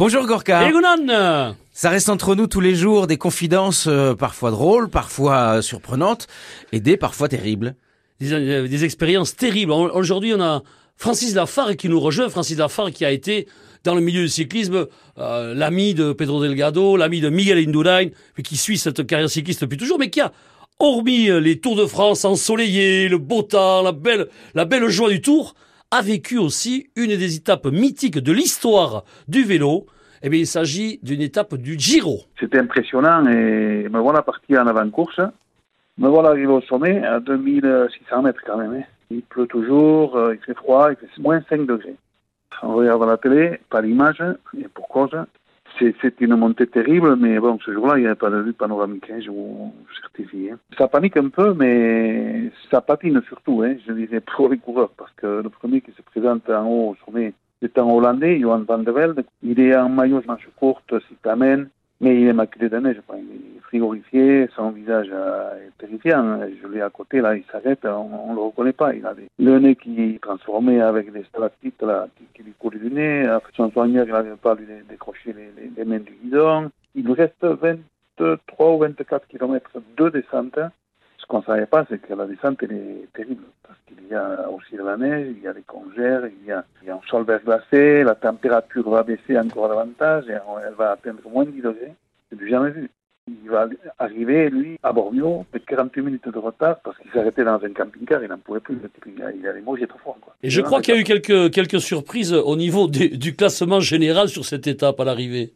Bonjour Gorka. Egunon Ça reste entre nous tous les jours des confidences euh, parfois drôles, parfois euh, surprenantes et des parfois terribles. des, euh, des expériences terribles. Aujourd'hui, on a Francis Lafargue qui nous rejoint. Francis Lafargue qui a été, dans le milieu du cyclisme, l'ami de Pedro Delgado, l'ami de Miguel Indurain, puis qui suit cette carrière cycliste depuis toujours, mais qui a, hormis les Tours de France ensoleillés, le beau temps, la belle, la belle joie du Tour, a vécu aussi une des étapes mythiques de l'histoire du vélo. Eh bien, il s'agit d'une étape du Giro. C'était impressionnant et me voilà parti en avant-course. Me voilà arrivé au sommet à 2600 mètres quand même. hein. Il pleut toujours, euh, il fait froid, il fait moins 5 degrés. On regarde la télé, pas d'image, et pour cause. C'est une montée terrible, mais bon, ce jour-là, il n'y avait pas de vue panoramique, hein, je vous certifie. hein. Ça panique un peu, mais ça patine surtout, hein, je dirais, pour les coureurs, parce que le premier qui se présente en haut au sommet, c'est un Hollandais, Johan van der Velde. Il est en maillot manche courte, s'il t'amène, mais il est maculé de neige. Il est frigorifié, son visage euh, est terrifiant. Je l'ai à côté, là, il s'arrête, on ne le reconnaît pas. Il a le nez qui est transformé avec des stalactites là, qui lui coulent du nez. Après, son soigneur, il n'arrive pas lui dé- décrocher les, mains du guidon. Il lui reste 23 ou 24 kilomètres de descente. Ce qu'on ne savait pas, c'est que la descente, est terrible. Parce qu'il y a aussi de la neige, il y a des congères, il y a, un sol verglacé, la température va baisser encore davantage et elle va atteindre moins de 10 degrés. C'est du jamais vu. Va arriver, lui, à Bormio, avec 48 minutes de retard parce qu'il arrêté dans un camping-car, il n'en pouvait plus. Il, a- il allait mourir trop fort. Quoi. Et je crois qu'il y a eu quelques, quelques surprises au niveau du classement général sur cette étape à l'arrivée.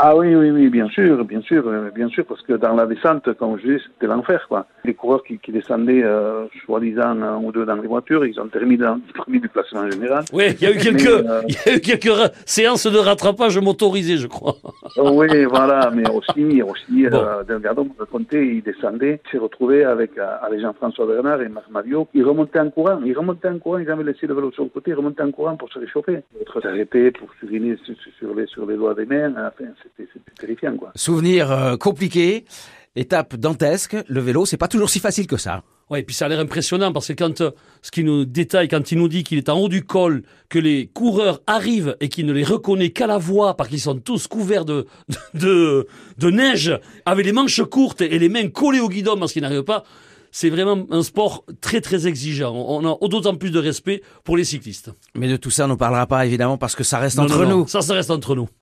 Ah oui, oui, oui, bien sûr, bien sûr, euh, bien sûr, parce que dans la descente, comme je dis, c'était l'enfer, quoi. Les coureurs qui, qui descendaient, euh, soi-disant, un ou deux dans les voitures, ils ont terminé dans le premier du classement général. Oui, il y a eu quelques, euh, il y a eu quelques séances de rattrapage motorisées, je crois. Oh oui, voilà, mais aussi, aussi Bon. euh, Delgado me racontait, il descendait, il s'est retrouvé avec, euh, avec Jean-François Bernard et Marc Mario. Il remontait en courant, il remontait en courant, ils avaient laissé le vélo sur le côté, il remontait en courant pour se réchauffer. L'autre s'arrêtait pour s'uriner sur, sur- sur les, sur les doigts des mains, enfin, c'était terrifiant, quoi. Souvenir euh, compliqué, étape dantesque, le vélo, c'est pas toujours si facile que ça. Et puis ça a l'air impressionnant parce que quand euh, ce qui nous détaille, quand il nous dit qu'il est en haut du col, que les coureurs arrivent et qu'il ne les reconnaît qu'à la voix parce qu'ils sont tous couverts de, de, de neige, avec les manches courtes et les mains collées au guidon parce qu'ils n'arrivent pas, c'est vraiment un sport très très exigeant. On a d'autant plus de respect pour les cyclistes. Mais de tout ça, on ne parlera pas évidemment parce que ça reste Non, entre non, non, nous. Ça, ça reste entre nous.